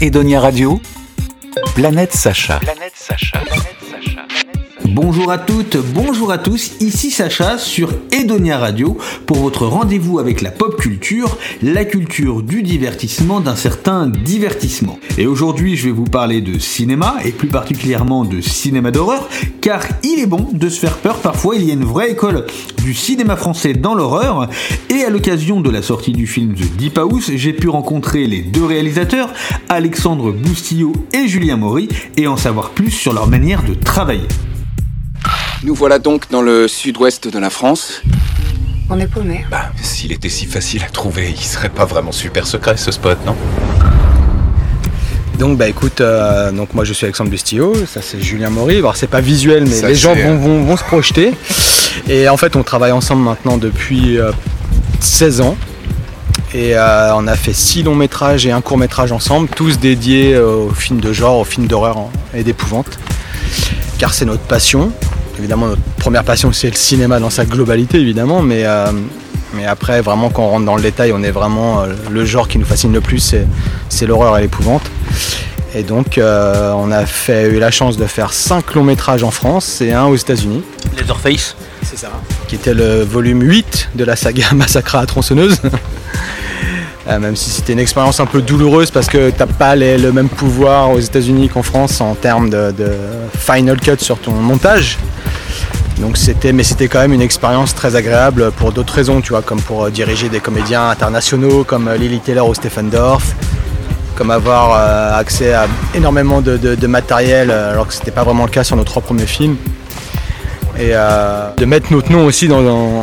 Edonia Radio, Planète Sacha. Planète Sacha. Bonjour à toutes, bonjour à tous, ici Sacha sur Edonia Radio pour votre rendez-vous avec la pop culture, la culture du divertissement, d'un certain divertissement. Et aujourd'hui je vais vous parler de cinéma et plus particulièrement de cinéma d'horreur car il est bon de se faire peur parfois, il y a une vraie école du cinéma français dans l'horreur et à l'occasion de la sortie du film The Deep House, j'ai pu rencontrer les deux réalisateurs, Alexandre Boustillot et Julien Maury et en savoir plus sur leur manière de travailler. Nous voilà donc dans le sud-ouest de la France. On est paumé. Bah, s'il était si facile à trouver, il serait pas vraiment super secret ce spot, non? Donc bah écoute, euh, donc moi je suis Alexandre Bustillo, ça c'est Julien Maury. Alors c'est pas visuel, mais Ça, les gens c'est, vont, vont- vont se projeter. Et en fait on travaille ensemble maintenant depuis euh, 16 ans. Et euh, on a fait 6 longs métrages et un court métrage ensemble, tous dédiés euh, aux films de genre, aux films d'horreur hein, et d'épouvante. Car c'est notre passion. Évidemment notre première passion c'est le cinéma dans sa globalité évidemment, mais, euh, mais après vraiment quand on rentre dans le détail on est vraiment euh, le genre qui nous fascine le plus c'est, l'horreur et l'épouvante. Et donc euh, on a fait, eu la chance de faire 5 longs métrages en France et un aux États-Unis. Leatherface. C'est ça. Qui était le volume 8 de la saga Massacre à la tronçonneuse. Euh, même si c'était une expérience un peu douloureuse parce que t'as pas le même pouvoir aux États-Unis qu'en France en termes de, final cut sur ton montage. Donc c'était, mais c'était quand même une expérience très agréable pour d'autres raisons, tu vois, comme pour euh, diriger des comédiens internationaux comme euh, Lily Taylor ou Stephen Dorff, comme avoir accès à énormément de, de- matériel alors que c'était pas vraiment le cas sur nos trois premiers films et euh, de mettre notre nom aussi dans,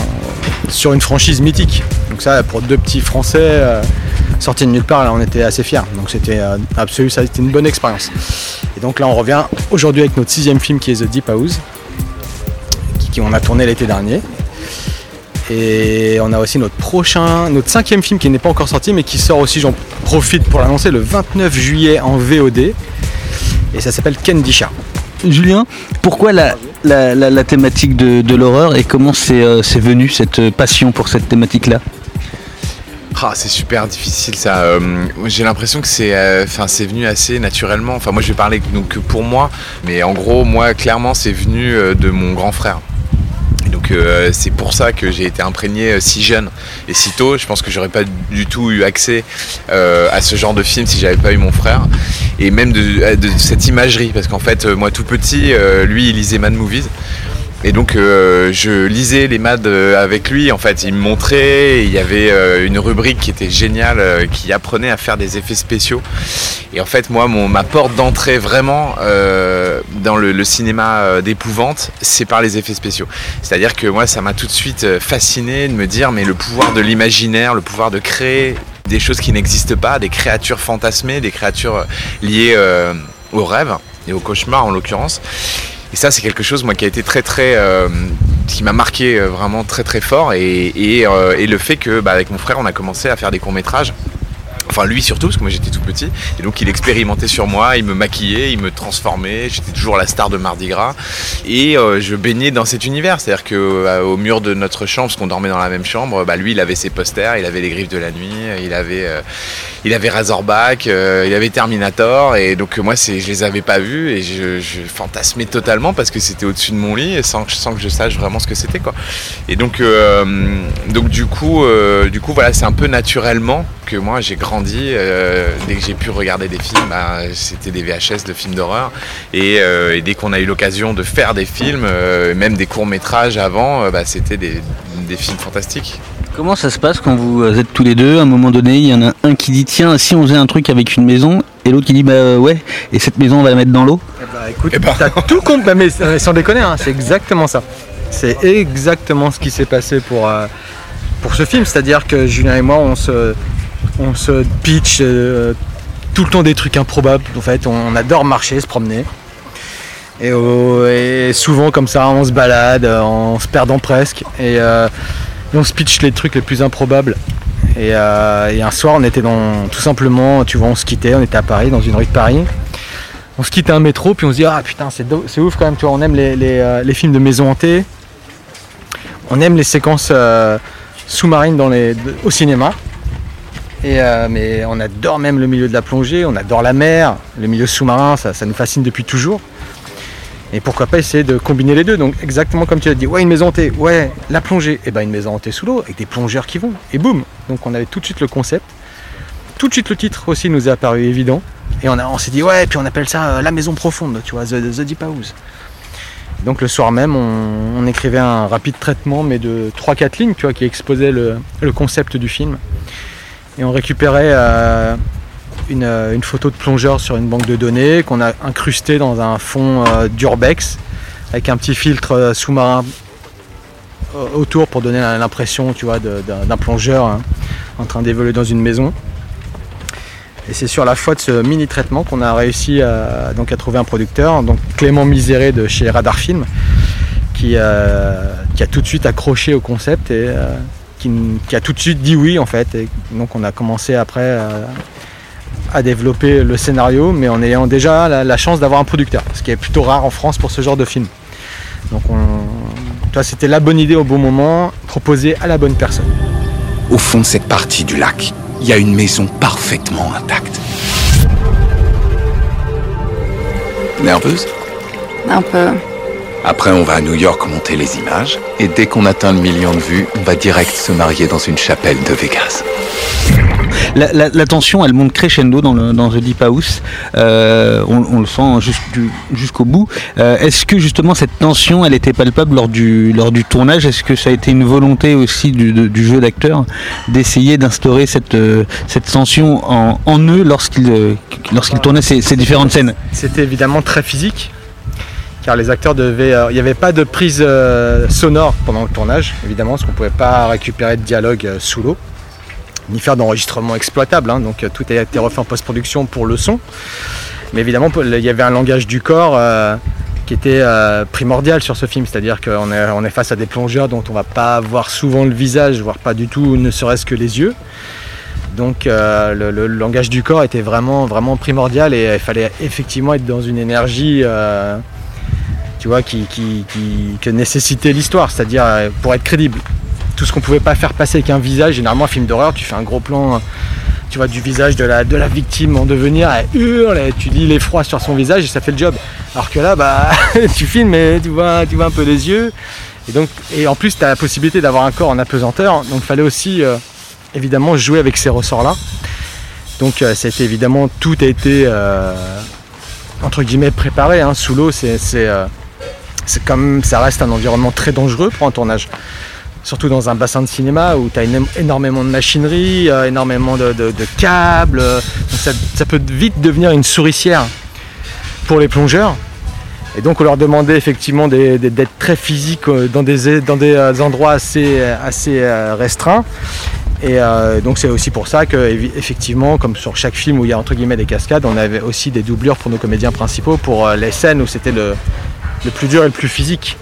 sur une franchise mythique. Donc ça, pour deux petits Français euh, sortis de nulle part, là, on était assez fiers. Donc c'était euh, absolu, ça a une bonne expérience. Et donc là, on revient aujourd'hui avec notre sixième film qui est The Deep House, qui, qui on a tourné l'été dernier. Et on a aussi notre prochain, notre cinquième film qui n'est pas encore sorti, mais qui sort aussi, j'en profite pour l'annoncer, le 29 juillet en VOD. Et ça s'appelle Kendisha. Julien, pourquoi la, la, thématique de, l'horreur et comment c'est euh, venu cette euh, passion pour cette thématique-là? Ah, c'est super difficile ça. Euh, J'ai l'impression que c'est, venu assez naturellement. Enfin, moi, je vais parler donc pour moi, mais en gros, moi, clairement, c'est venu de mon grand frère. Euh, c'est pour ça que j'ai été imprégné euh, si jeune et si tôt. Je pense que j'aurais pas du tout eu accès euh, à ce genre de film si j'avais pas eu mon frère et même de, cette imagerie, parce qu'en fait, moi, tout petit, lui, il lisait Mad Movies. Et donc euh, je lisais les MAD euh, avec lui, en fait il me montrait, il y avait euh, une rubrique qui était géniale, qui apprenait à faire des effets spéciaux. Et en fait moi, mon, ma porte d'entrée vraiment dans le, le cinéma d'épouvante, c'est par les effets spéciaux. C'est-à-dire que moi ça m'a tout de suite fasciné de me dire mais le pouvoir de l'imaginaire, le pouvoir de créer des choses qui n'existent pas, des créatures fantasmées, des créatures liées au rêve et au cauchemar en l'occurrence. Et ça, c'est quelque chose, moi, qui a été très, très, euh, qui m'a marqué euh, vraiment très, très fort. Et, euh, le fait que, bah, avec mon frère, on a commencé à faire des courts métrages. Enfin, lui surtout, parce que moi j'étais tout petit. Et donc, il expérimentait sur moi, il me maquillait, il me transformait. J'étais toujours la star de Mardi Gras. Et euh, je baignais dans cet univers. C'est-à-dire qu'au mur de notre chambre, parce qu'on dormait dans la même chambre, bah, lui, il avait ses posters, il avait les griffes de la nuit, il avait, euh, il avait Razorback, euh, il avait Terminator. Et donc, moi, je les avais pas vus et je, fantasmais totalement parce que c'était au-dessus de mon lit et sans, sans que je sache vraiment ce que c'était. Quoi. Et donc, euh, donc du, coup, euh, du coup, voilà, c'est un peu naturellement que moi j'ai grandi. euh, dès que j'ai pu regarder des films, bah, c'était des VHS de films d'horreur. Et, euh, et dès qu'on a eu l'occasion de faire des films, euh, même des courts métrages avant, euh, bah, c'était des, des films fantastiques. Comment ça se passe quand vous êtes tous les deux? À un moment donné, il y en a un qui dit tiens, si on faisait un truc avec une maison, et l'autre qui dit bah ouais, et cette maison on va la mettre dans l'eau? Eh bah écoute, Eh ben. t'as tout compte, mais sans déconner, hein, c'est exactement ça. C'est exactement ce qui s'est passé pour, euh, pour ce film, c'est-à-dire que Julien et moi, on se, on se pitch euh, tout le temps des trucs improbables. En fait, on adore marcher, se promener. Et, oh, et souvent comme ça, on se balade euh, en se perdant presque. Et, euh, et on se pitch les trucs les plus improbables. Et, un soir, on était dans, tout simplement, tu vois, on se quittait, on était à Paris, dans une rue de Paris on se quitte à un métro, puis on se dit Ah putain, c'est, ouf quand même, tu vois, on aime les, films de maison hantée, on aime les séquences sous-marines au cinéma. Euh, mais on adore même le milieu de la plongée, on adore la mer, le milieu sous-marin, ça, nous fascine depuis toujours. Et pourquoi pas essayer de combiner les deux Donc exactement comme tu as dit, ouais une maison hantée, ouais la plongée, et ben une maison hantée sous l'eau avec des plongeurs qui vont. Et boum Donc on avait tout de suite le concept. Tout de suite le titre aussi nous est apparu évident. Et on, s'est dit ouais, puis on appelle ça euh, la maison profonde, tu vois, The, Deep House. Donc le soir même, on, écrivait un rapide traitement, mais de 3-4 lignes, tu vois, qui exposait le concept du film. Et on récupérait euh, une, euh, une photo de plongeur sur une banque de données qu'on a incrustée dans un fond euh, d'urbex avec un petit filtre sous-marin autour pour donner l'impression, d'un plongeur hein, en train d'évoluer dans une maison. Et c'est sur la foi de ce mini traitement qu'on a réussi à, donc à trouver un producteur, donc Clément Miséré de chez Radar Film, qui, qui a tout de suite accroché au concept et qui, qui a tout de suite dit oui en fait. Et donc on a commencé après euh, à développer le scénario, mais en ayant déjà la, la chance d'avoir un producteur, ce qui est plutôt rare en France pour ce genre de film. Donc on, c'était la bonne idée au bon moment, proposée à la bonne personne. Au fond de cette partie du lac, il y a une maison parfaitement intacte. Nerveuse? Un peu. Après, on va à New York monter les images. Et dès qu'on atteint le million de vues, on va direct se marier dans une chapelle de Vegas. La, la- la tension, elle monte crescendo dans, le, dans The Deep House. Euh, on, on le sent jusqu'au bout. Euh, Est-ce que justement cette tension, elle était palpable lors du, lors du tournage? Est-ce que ça a été une volonté aussi du, de- du jeu d'acteur d'essayer d'instaurer cette, euh, cette tension en, en eux lorsqu'ils euh, lorsqu'ils tournaient ces, ces différentes scènes? C'était évidemment très physique, car les acteurs devaient. euh, Il n'y avait pas de prise euh, sonore pendant le tournage, évidemment, parce qu'on ne pouvait pas récupérer de dialogue euh, sous l'eau, ni faire d'enregistrement exploitable. hein, donc tout a été refait en post-production pour le son. Mais évidemment, il y avait un langage du corps qui était primordial sur ce film, c'est-à-dire qu'on est, face à des plongeurs dont on va pas voir souvent le visage, voire pas du tout, ne serait-ce que les yeux. Donc le, le langage du corps était vraiment, vraiment primordial et il fallait effectivement être dans une énergie tu vois, qui, qui- qui- que nécessitait l'histoire, c'est-à-dire euh, pour être crédible. Tout ce qu'on pouvait pas faire passer avec un visage, généralement un film d'horreur, tu fais un gros plan euh, tu vois, du visage de la, de la victime en devenir, elle hurle, et tu lis l'effroi sur son visage et ça fait le job. Alors que là, bah, tu filmes et tu vois, tu vois un peu les yeux. Et, donc, et en plus, tu as la possibilité d'avoir un corps en apesanteur, donc il fallait aussi euh, évidemment jouer avec ces ressorts-là. Donc c'était évidemment, tout a été entre guillemets préparé. hein. Sous l'eau, c'est c'est, comme ça reste un environnement très dangereux pour un tournage. Surtout dans un bassin de cinéma où tu as énormément de machinerie, euh, énormément de, câbles. euh, ça, peut vite devenir une souricière pour les plongeurs. Et donc on leur demandait effectivement d'être très physiques euh, dans des, endroits assez, restreints. Et donc c'est aussi pour ça que effectivement, comme sur chaque film où il y a entre guillemets des cascades, on avait aussi des doublures pour nos comédiens principaux pour les scènes où c'était le, le plus dur et le plus physique.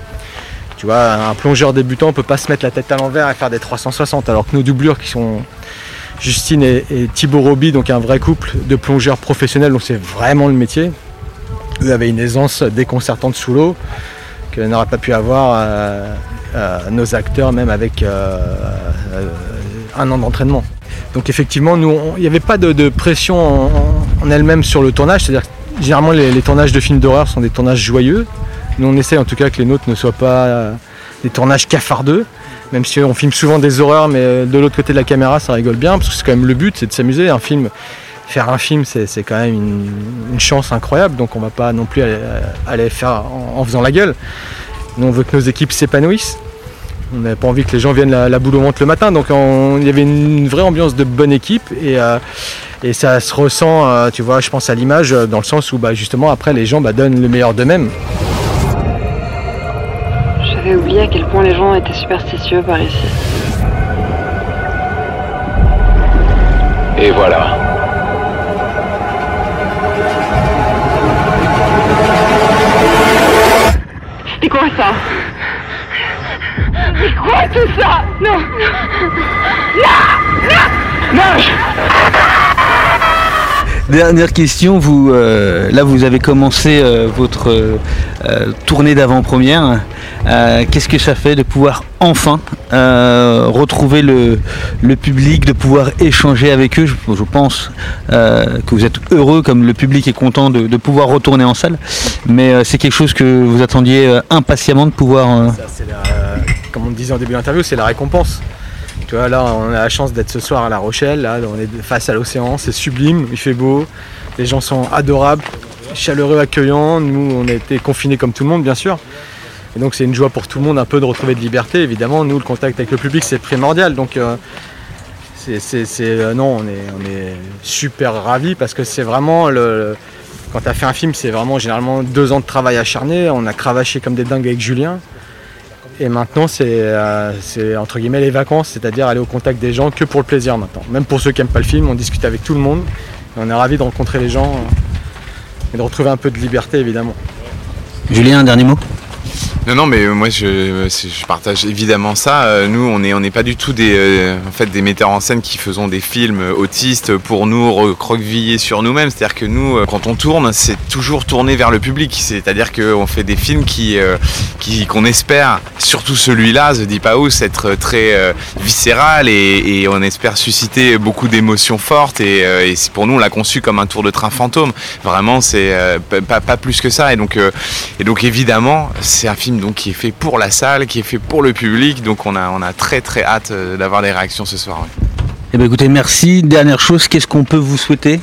Tu vois, un plongeur débutant peut pas se mettre la tête à l'envers et faire des 360, alors que nos doublures qui sont Justine et, Thibaut Roby, donc un vrai couple de plongeurs professionnels, donc c'est vraiment le métier. Eux avaient une aisance déconcertante sous l'eau que n'auraient pas pu avoir euh, euh, nos acteurs, même avec euh, un an d'entraînement. Donc effectivement, il n'y avait pas de, pression en, elle-même sur le tournage, c'est-à-dire généralement les tournages de films d'horreur sont des tournages joyeux. Nous, on essaie en tout cas que les nôtres ne soient pas euh, des tournages cafardeux, même si on filme souvent des horreurs, mais euh, de l'autre côté de la caméra, ça rigole bien, parce que c'est quand même le but, c'est de s'amuser. Un film, faire un film, c'est quand même une, chance incroyable, donc on va pas non plus aller, aller faire en, faisant la gueule. Nous, on veut que nos équipes s'épanouissent. On n'avait pas envie que les gens viennent la, boule au ventre le matin, donc on- il y avait une vraie ambiance de bonne équipe et, euh, ça se ressent, euh, tu vois, je pense à l'image euh, dans le sens où bah, justement après les gens bah, donnent le meilleur d'eux-mêmes. J'avais oublié à quel point les gens étaient superstitieux par ici. Et voilà. C'est quoi ça? C'est quoi tout ça? Non Dernière question, euh, là vous avez commencé euh, votre euh, tournée d'avant-première. Qu'est-ce que ça fait de pouvoir enfin retrouver le, public, de pouvoir échanger avec eux? Je, pense que vous êtes heureux comme le public est content de, pouvoir retourner en salle. Mais c'est quelque chose que vous attendiez impatiemment de pouvoir... comme on disait en début d'interview, c'est la récompense. Tu vois, là, on a la chance d'être ce soir à La Rochelle. Là, on est face à l'océan, c'est sublime, il fait beau, les gens sont adorables, chaleureux, accueillants. Nous, on a été confinés comme tout le monde, bien sûr. Et donc, c'est une joie pour tout le monde un peu de retrouver de liberté. Évidemment, nous, le contact avec le public, c'est primordial. Donc, euh, c'est, euh, non, on est, super ravis parce que c'est vraiment le, quand tu as fait un film, c'est vraiment généralement deux ans de travail acharné. On a cravaché comme des dingues avec Julien. Et maintenant, euh, c'est entre guillemets les vacances, c'est-à-dire aller au contact des gens que pour le plaisir maintenant. Même pour ceux qui n'aiment pas le film, on discute avec tout le monde. On est ravis de rencontrer les gens euh, et de retrouver un peu de liberté, évidemment. Julien, un dernier mot? Non, non, mais moi je, je partage évidemment ça. Euh, nous, on n'est on est pas du tout des, euh, en fait, des metteurs en scène qui faisons des films autistes pour nous recroqueviller sur nous-mêmes. C'est-à-dire que nous, euh, quand on tourne, c'est toujours tourné vers le public. C'est-à-dire qu'on fait des films qui, qui, qu'on espère, surtout celui-là, The Deep House, être très viscéral et, on espère susciter beaucoup d'émotions fortes. Et, et pour nous, on l'a conçu comme un tour de train fantôme. Vraiment, c'est pas, pas plus que ça. Et donc, et donc évidemment, c'est un film donc qui est fait pour la salle, qui est fait pour le public. Donc on a, on a très très hâte euh, d'avoir des réactions ce soir. Eh bien écoutez, merci. Dernière chose, qu'est-ce qu'on peut vous souhaiter?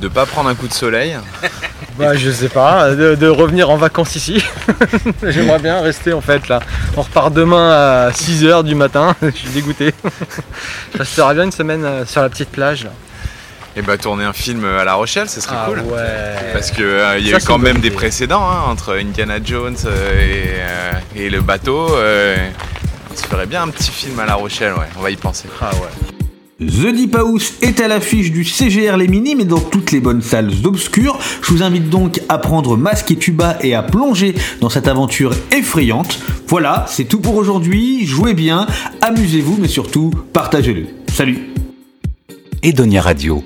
De pas prendre un coup de soleil. Bah je sais pas, de, revenir en vacances ici. J'aimerais bien rester en fait là. On repart demain à 6h du matin, je suis dégoûté. Je resterai bien une semaine euh, sur la petite plage et bah tourner un film à La Rochelle, ce serait ah cool. Ouais. Parce qu'il euh, y a eu quand même des précédents hein, entre Indiana Jones euh, euh, et, le bateau. on se ferait bien un petit film à La Rochelle, ouais. On va y penser. Ah ouais. The Deep House est à l'affiche du CGR Les Mini, mais dans toutes les bonnes salles obscures. Je vous invite donc à prendre masque et tuba et à plonger dans cette aventure effrayante. Voilà, c'est tout pour aujourd'hui. Jouez bien, amusez-vous, mais surtout, partagez-le. Salut Edonia Radio